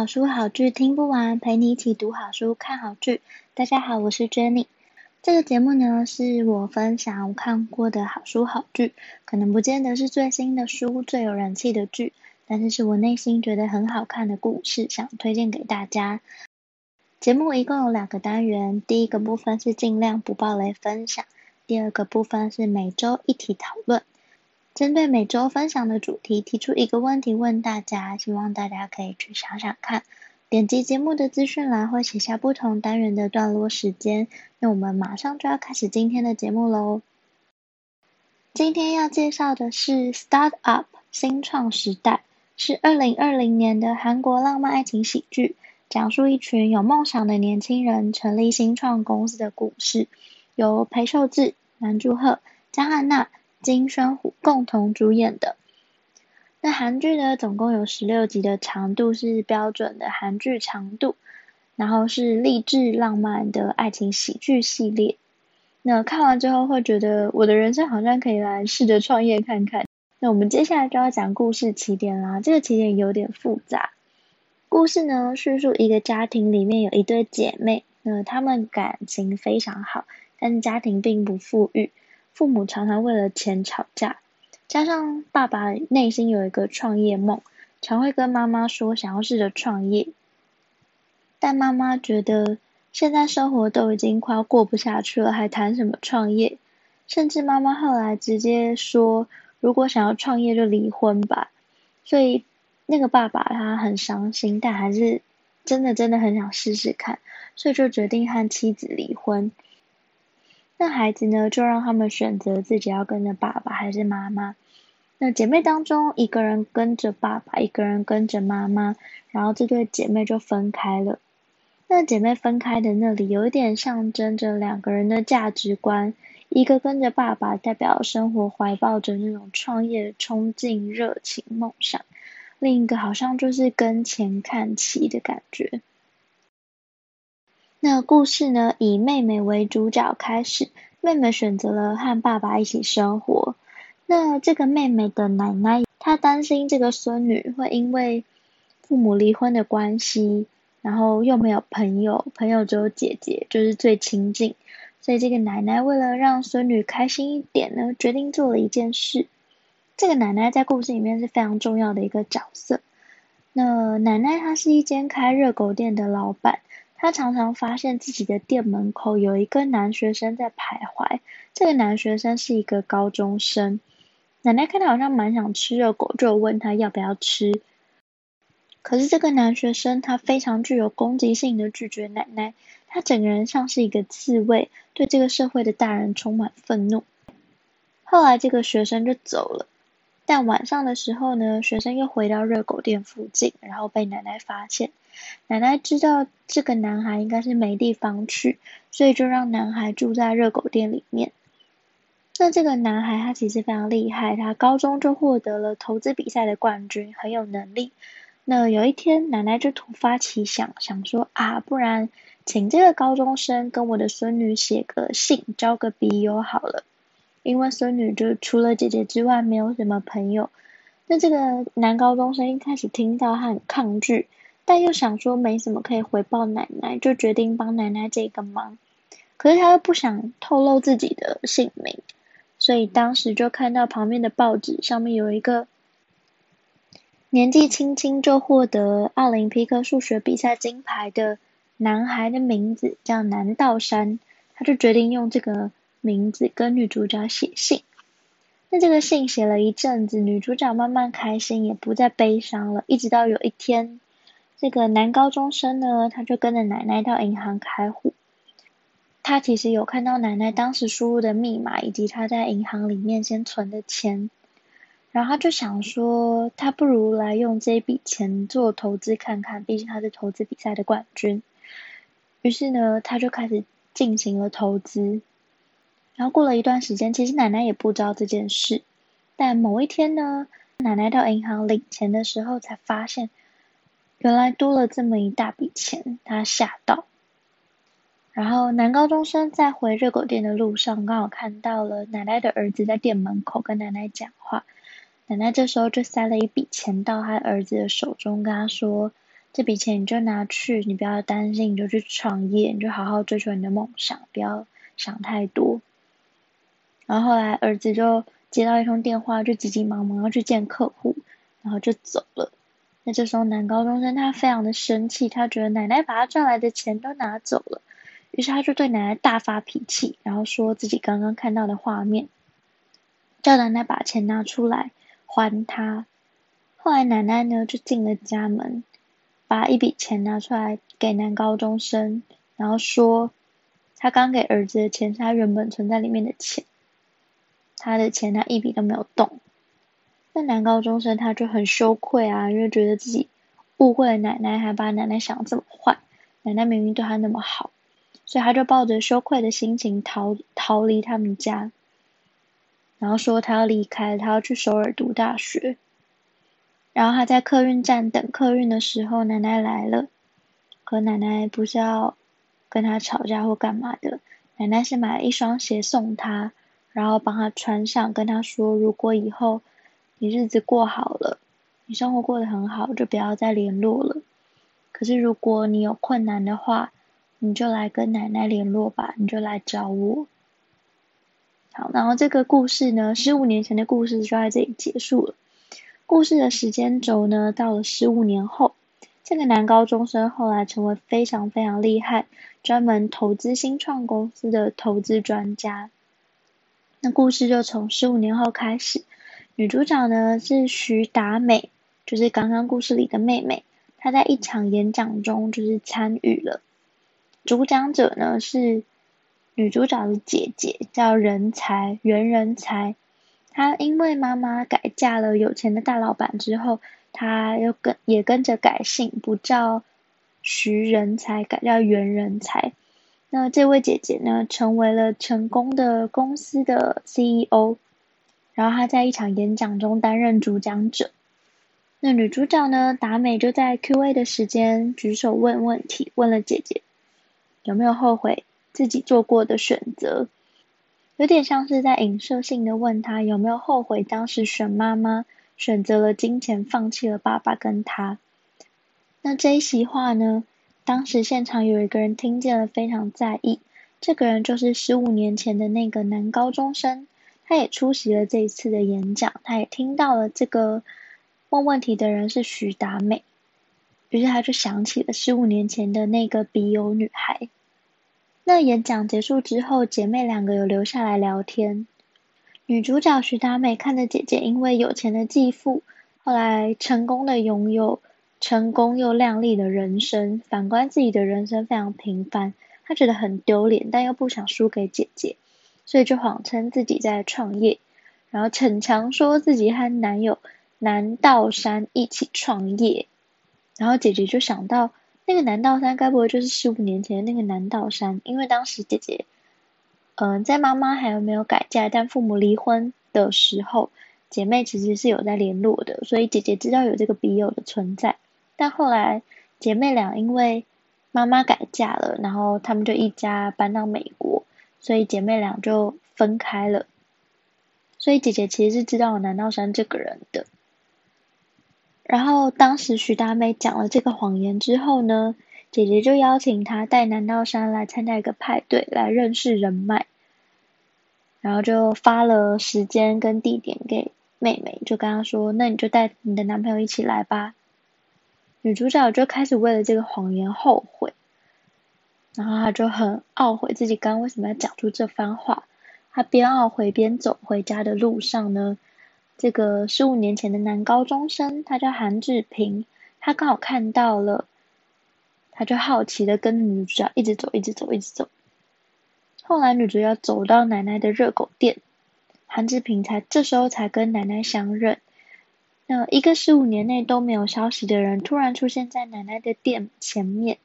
好书好剧听不完，陪你一起读好书看好剧。大家好，我是 Jenny。这个节目呢，是我分享我看过的好书好剧，可能不见得是最新的书、最有人气的剧，但是是我内心觉得很好看的故事，想推荐给大家。节目一共有两个单元，第一个部分是尽量不爆雷分享，第二个部分是每周一题讨论。针对每周分享的主题，提出一个问题问大家，希望大家可以去想想看。点击节目的资讯栏会写下不同单元的段落时间。那我们马上就要开始今天的节目喽。今天要介绍的是《Start Up 新创时代》，是二零二零年的韩国浪漫爱情喜剧，讲述一群有梦想的年轻人成立新创公司的故事，由裴秀智、南柱赫、姜汉娜。金宣虎共同主演的。那韩剧呢，总共有十六集的长度，是标准的韩剧长度，然后是励志浪漫的爱情喜剧系列。那看完之后会觉得，我的人生好像可以来试着创业看看。那我们接下来就要讲故事起点啦，这个起点有点复杂。故事呢，叙述一个家庭里面有一对姐妹，那她们感情非常好，但家庭并不富裕。父母常常为了钱吵架，加上爸爸内心有一个创业梦，常会跟妈妈说想要试着创业，但妈妈觉得现在生活都已经快要过不下去了，还谈什么创业？甚至妈妈后来直接说，如果想要创业就离婚吧。所以那个爸爸他很伤心，但还是真的真的很想试试看，所以就决定和妻子离婚。那孩子呢，就让他们选择自己要跟着爸爸还是妈妈。那姐妹当中，一个人跟着爸爸，一个人跟着妈妈，然后这对姐妹就分开了。那姐妹分开的那里，有一点象征着两个人的价值观。一个跟着爸爸，代表生活怀抱着那种创业冲劲、热情、梦想；另一个好像就是跟钱看齐的感觉。那故事呢，以妹妹为主角开始。妹妹选择了和爸爸一起生活。那这个妹妹的奶奶，她担心这个孙女会因为父母离婚的关系，然后又没有朋友，朋友只有姐姐，就是最亲近。所以这个奶奶为了让孙女开心一点呢，决定做了一件事。这个奶奶在故事里面是非常重要的一个角色。那奶奶她是一间开热狗店的老板。他常常发现自己的店门口有一个男学生在徘徊。这个男学生是一个高中生。奶奶看他好像蛮想吃热狗，就问他要不要吃。可是这个男学生他非常具有攻击性的拒绝奶奶。他整个人像是一个刺猬，对这个社会的大人充满愤怒。后来这个学生就走了。但晚上的时候呢，学生又回到热狗店附近，然后被奶奶发现。奶奶知道这个男孩应该是没地方去，所以就让男孩住在热狗店里面。那这个男孩他其实非常厉害，他高中就获得了投资比赛的冠军，很有能力。那有一天，奶奶就突发奇想，想说啊，不然请这个高中生跟我的孙女写个信，交个笔友好了。因为孙女就除了姐姐之外没有什么朋友，那这个男高中生一开始听到他很抗拒，但又想说没什么可以回报奶奶，就决定帮奶奶这个忙。可是他又不想透露自己的姓名，所以当时就看到旁边的报纸上面有一个年纪轻轻就获得奥林匹克数学比赛金牌的男孩的名字叫南道山，他就决定用这个。名字跟女主角写信，那这个信写了一阵子，女主角慢慢开心，也不再悲伤了。一直到有一天，这个男高中生呢，他就跟着奶奶到银行开户。他其实有看到奶奶当时输入的密码，以及他在银行里面先存的钱。然后他就想说，他不如来用这笔钱做投资看看，毕竟他是投资比赛的冠军。于是呢，他就开始进行了投资。然后过了一段时间，其实奶奶也不知道这件事。但某一天呢，奶奶到银行领钱的时候，才发现原来多了这么一大笔钱，她吓到。然后男高中生在回热狗店的路上，刚好看到了奶奶的儿子在店门口跟奶奶讲话。奶奶这时候就塞了一笔钱到他儿子的手中，跟他说：“这笔钱你就拿去，你不要担心，你就去创业，你就好好追求你的梦想，不要想太多。”然后后来儿子就接到一通电话，就急急忙忙要去见客户，然后就走了。那这时候男高中生他非常的生气，他觉得奶奶把他赚来的钱都拿走了，于是他就对奶奶大发脾气，然后说自己刚刚看到的画面，叫奶奶把钱拿出来。还他。后来奶奶呢就进了家门，把一笔钱拿出来给男高中生，然后说，他刚给儿子的钱是他原本存在里面的钱，他的钱他一笔都没有动。那男高中生他就很羞愧啊，因为觉得自己误会了奶奶，还把奶奶想这么坏，奶奶明明对他那么好，所以他就抱着羞愧的心情逃逃离他们家。然后说他要离开，他要去首尔读大学。然后他在客运站等客运的时候，奶奶来了。可奶奶不是要跟他吵架或干嘛的，奶奶是买了一双鞋送他，然后帮他穿上，跟他说：如果以后你日子过好了，你生活过得很好，就不要再联络了。可是如果你有困难的话，你就来跟奶奶联络吧，你就来找我。好，然后这个故事呢，十五年前的故事就在这里结束了。故事的时间轴呢，到了十五年后，这个男高中生后来成为非常非常厉害，专门投资新创公司的投资专家。那故事就从十五年后开始，女主角呢是徐达美，就是刚刚故事里的妹妹，她在一场演讲中就是参与了。主讲者呢是。女主角的姐姐叫人才袁人才，她因为妈妈改嫁了有钱的大老板之后，她又跟也跟着改姓，不叫徐人才，改叫袁人才。那这位姐姐呢，成为了成功的公司的 CEO，然后她在一场演讲中担任主讲者。那女主角呢，达美就在 Q&A 的时间举手问问题，问了姐姐有没有后悔。自己做过的选择，有点像是在影射性的问她有没有后悔当时选妈妈，选择了金钱，放弃了爸爸跟她。那这一席话呢，当时现场有一个人听见了，非常在意。这个人就是十五年前的那个男高中生，他也出席了这一次的演讲，他也听到了这个问问题的人是徐达美，于是他就想起了十五年前的那个笔友女孩。那演讲结束之后，姐妹两个有留下来聊天。女主角徐达美看着姐姐因为有钱的继父，后来成功的拥有成功又亮丽的人生，反观自己的人生非常平凡，她觉得很丢脸，但又不想输给姐姐，所以就谎称自己在创业，然后逞强说自己和男友南道山一起创业，然后姐姐就想到。那个南道山该不会就是十五年前的那个南道山？因为当时姐姐，嗯、在妈妈还有没有改嫁，但父母离婚的时候，姐妹其实是有在联络的，所以姐姐知道有这个笔友的存在。但后来姐妹俩因为妈妈改嫁了，然后他们就一家搬到美国，所以姐妹俩就分开了。所以姐姐其实是知道南道山这个人的。然后当时徐达美讲了这个谎言之后呢，姐姐就邀请她带南道山来参加一个派对，来认识人脉。然后就发了时间跟地点给妹妹，就跟她说：“那你就带你的男朋友一起来吧。”女主角就开始为了这个谎言后悔，然后她就很懊悔自己刚刚为什么要讲出这番话。她边懊悔边走回家的路上呢。这个十五年前的男高中生，他叫韩志平，他刚好看到了，他就好奇的跟女主角一直走，一直走，一直走。后来女主角走到奶奶的热狗店，韩志平才这时候才跟奶奶相认。那一个十五年内都没有消息的人，突然出现在奶奶的店前面，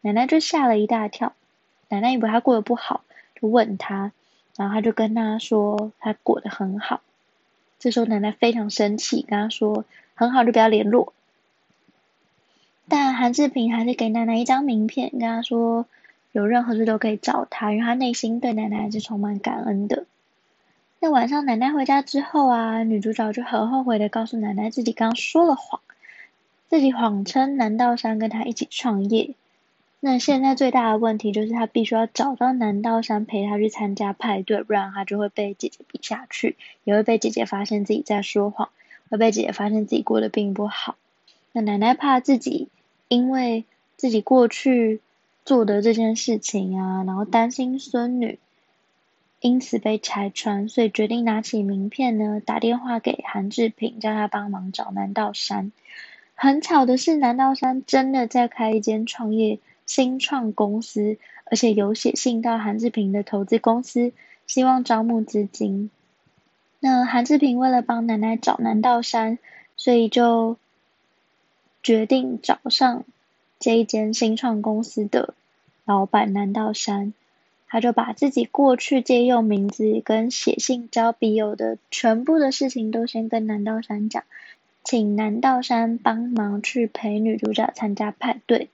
奶奶就吓了一大跳。奶奶以为他过得不好，就问他，然后他就跟他说他过得很好。这时候奶奶非常生气，跟他说很好就不要联络。但韩志平还是给奶奶一张名片，跟他说有任何事都可以找他，因为他内心对奶奶还是充满感恩的。那晚上奶奶回家之后啊，女主角就很后悔的告诉奶奶自己刚说了谎，自己谎称南道山跟她一起创业。那现在最大的问题就是她必须要找到南道山陪她去参加派对，不然她就会被姐姐比下去，也会被姐姐发现自己在说谎，会被姐姐发现自己过得并不好。那奶奶怕自己因为自己过去做的这件事情啊，然后担心孙女。因此被拆穿，所以决定拿起名片呢，打电话给韩志平，叫他帮忙找南道山。很巧的是，南道山真的在开一间创业新创公司，而且有写信到韩志平的投资公司，希望招募资金。那韩志平为了帮奶奶找南道山，所以就决定找上这一间新创公司的老板南道山。他就把自己过去借用名字跟写信交笔友的全部的事情都先跟南道山讲，请南道山帮忙去陪女主角参加派对。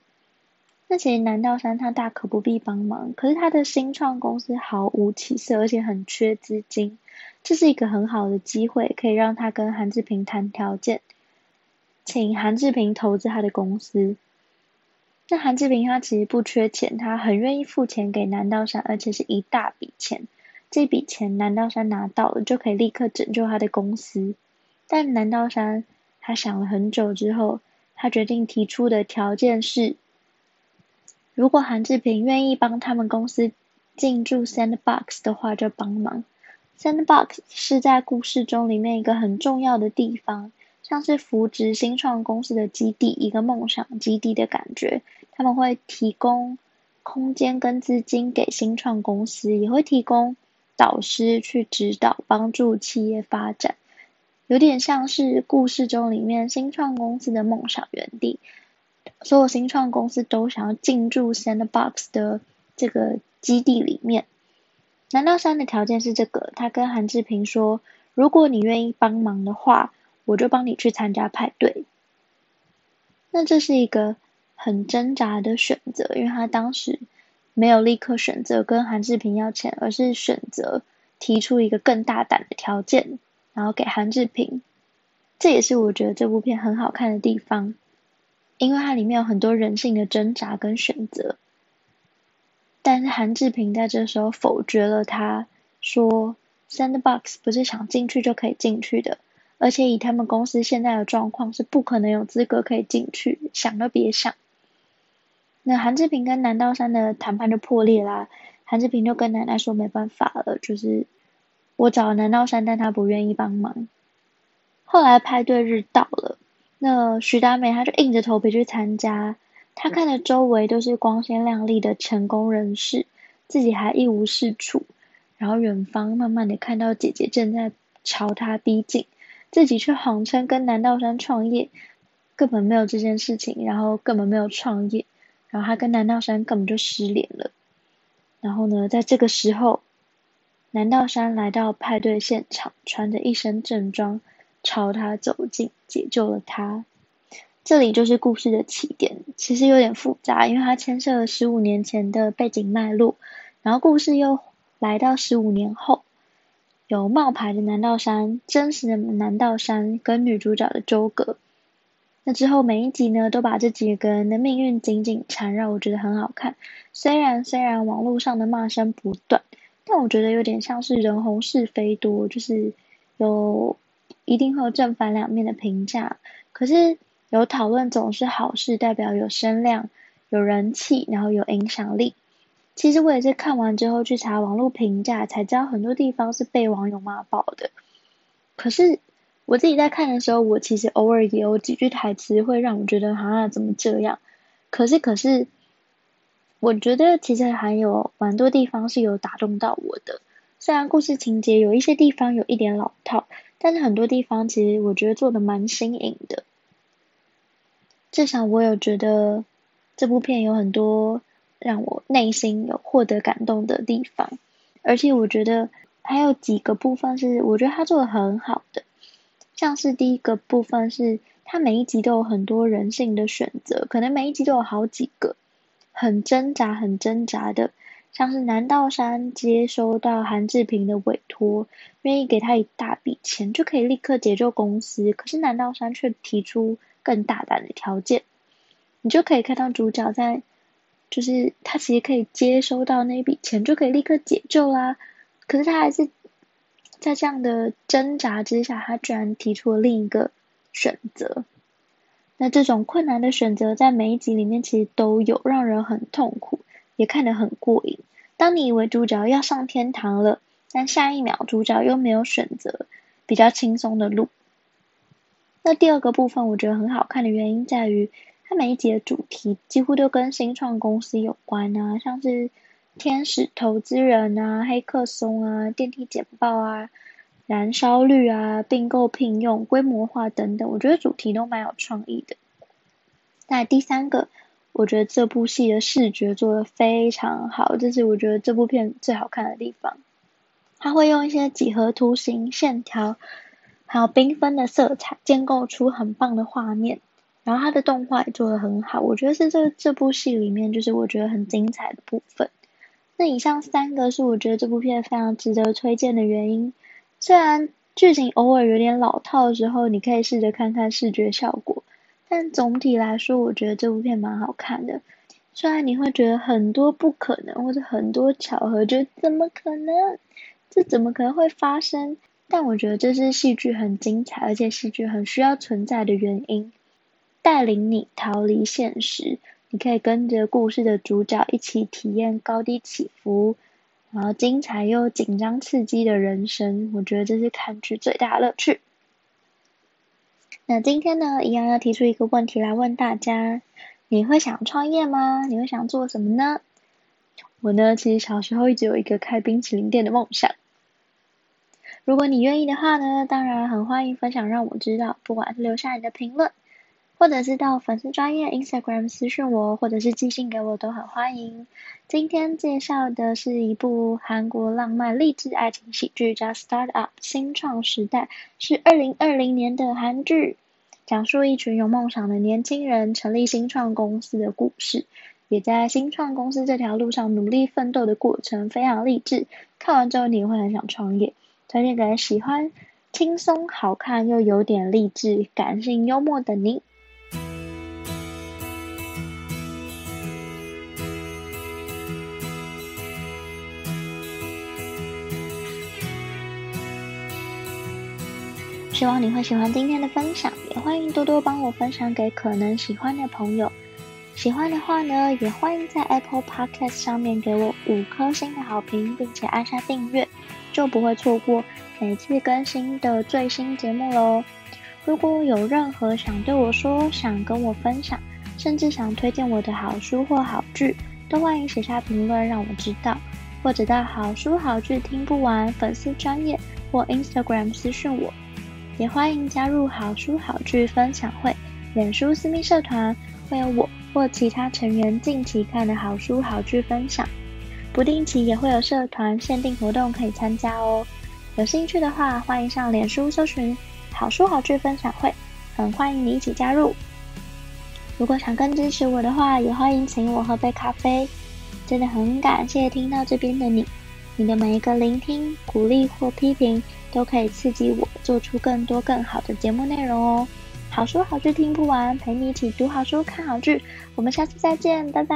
那其实南道山他大可不必帮忙，可是他的新创公司毫无起色，而且很缺资金，这是一个很好的机会，可以让他跟韩志平谈条件，请韩志平投资他的公司。那韩志平他其实不缺钱，他很愿意付钱给南道山，而且是一大笔钱。这笔钱南道山拿到了，就可以立刻拯救他的公司。但南道山他想了很久之后，他决定提出的条件是：如果韩志平愿意帮他们公司进驻 Sandbox 的话，就帮忙。Sandbox 是在故事中里面一个很重要的地方。像是扶植新创公司的基地，一个梦想基地的感觉。他们会提供空间跟资金给新创公司，也会提供导师去指导，帮助企业发展。有点像是故事中里面新创公司的梦想园地。所有新创公司都想要进驻 Sandbox 的这个基地里面。难道山的条件是这个，他跟韩志平说：“如果你愿意帮忙的话。”我就帮你去参加派对。那这是一个很挣扎的选择，因为他当时没有立刻选择跟韩志平要钱，而是选择提出一个更大胆的条件，然后给韩志平。这也是我觉得这部片很好看的地方，因为它里面有很多人性的挣扎跟选择。但是韩志平在这时候否决了他，说 Sandbox 不是想进去就可以进去的。而且以他们公司现在的状况，是不可能有资格可以进去，想都别想。那韩志平跟南道山的谈判就破裂啦。韩志平就跟奶奶说没办法了，就是我找南道山，但他不愿意帮忙。后来派对日到了，那徐达美她就硬着头皮去参加。她看着周围都是光鲜亮丽的成功人士，自己还一无是处。然后远方慢慢的看到姐姐正在朝她逼近。自己却谎称跟南道山创业，根本没有这件事情，然后根本没有创业，然后他跟南道山根本就失联了。然后呢，在这个时候，南道山来到派对现场，穿着一身正装，朝他走近，解救了他。这里就是故事的起点，其实有点复杂，因为它牵涉了十五年前的背景脉络，然后故事又来到十五年后。有冒牌的南道山，真实的南道山跟女主角的纠葛。那之后每一集呢，都把这几个人的命运紧紧缠绕，我觉得很好看。虽然虽然网络上的骂声不断，但我觉得有点像是人红是非多，就是有一定会有正反两面的评价。可是有讨论总是好事，代表有声量、有人气，然后有影响力。其实我也是看完之后去查网络评价，才知道很多地方是被网友骂爆的。可是我自己在看的时候，我其实偶尔也有几句台词会让我觉得，啊，怎么这样？可是可是，我觉得其实还有蛮多地方是有打动到我的。虽然故事情节有一些地方有一点老套，但是很多地方其实我觉得做的蛮新颖的。至少我有觉得这部片有很多让我内心有获得感动的地方，而且我觉得还有几个部分是我觉得他做的很好的，像是第一个部分是他每一集都有很多人性的选择，可能每一集都有好几个很挣扎、很挣扎的，像是南道山接收到韩志平的委托，愿意给他一大笔钱就可以立刻解救公司，可是南道山却提出。更大胆的条件，你就可以看到主角在，就是他其实可以接收到那笔钱，就可以立刻解救啦。可是他还是在这样的挣扎之下，他居然提出了另一个选择。那这种困难的选择，在每一集里面其实都有，让人很痛苦，也看得很过瘾。当你以为主角要上天堂了，但下一秒主角又没有选择比较轻松的路。那第二个部分，我觉得很好看的原因在于，它每一集的主题几乎都跟新创公司有关啊，像是天使投资人啊、黑客松啊、电梯简报啊、燃烧率啊、并购聘用、规模化等等，我觉得主题都蛮有创意的。那第三个，我觉得这部戏的视觉做得非常好，这是我觉得这部片最好看的地方。它会用一些几何图形、线条。还有缤纷的色彩，建构出很棒的画面。然后它的动画也做得很好，我觉得是这这部戏里面就是我觉得很精彩的部分。那以上三个是我觉得这部片非常值得推荐的原因。虽然剧情偶尔有点老套的时候，你可以试着看看视觉效果，但总体来说，我觉得这部片蛮好看的。虽然你会觉得很多不可能，或者很多巧合，就怎么可能？这怎么可能会发生？但我觉得这是戏剧很精彩，而且戏剧很需要存在的原因，带领你逃离现实。你可以跟着故事的主角一起体验高低起伏，然后精彩又紧张刺激的人生。我觉得这是看剧最大的乐趣。那今天呢，一样要提出一个问题来问大家：你会想创业吗？你会想做什么呢？我呢，其实小时候一直有一个开冰淇淋店的梦想。如果你愿意的话呢，当然很欢迎分享，让我知道。不管是留下你的评论，或者是到粉丝专业 Instagram 私讯我，或者是寄信给我，都很欢迎。今天介绍的是一部韩国浪漫励志爱情喜剧，叫《Start Up 新创时代》，是二零二零年的韩剧，讲述一群有梦想的年轻人成立新创公司的故事，也在新创公司这条路上努力奋斗的过程，非常励志。看完之后，你会很想创业。推荐给喜欢轻松、好看又有点励志、感性、幽默的你。希望你会喜欢今天的分享，也欢迎多多帮我分享给可能喜欢的朋友。喜欢的话呢，也欢迎在 Apple Podcast 上面给我五颗星的好评，并且按下订阅。就不会错过每次更新的最新节目喽。如果有任何想对我说、想跟我分享，甚至想推荐我的好书或好剧，都欢迎写下评论让我知道，或者到好书好剧听不完粉丝专业或 Instagram 私讯我。也欢迎加入好书好剧分享会脸书私密社团，会有我或其他成员近期看的好书好剧分享。不定期也会有社团限定活动可以参加哦，有兴趣的话，欢迎上脸书搜寻“好书好剧分享会”，很欢迎你一起加入。如果想更支持我的话，也欢迎请我喝杯咖啡。真的很感谢听到这边的你，你的每一个聆听、鼓励或批评，都可以刺激我做出更多更好的节目内容哦。好书好剧听不完，陪你一起读好书、看好剧。我们下次再见，拜拜。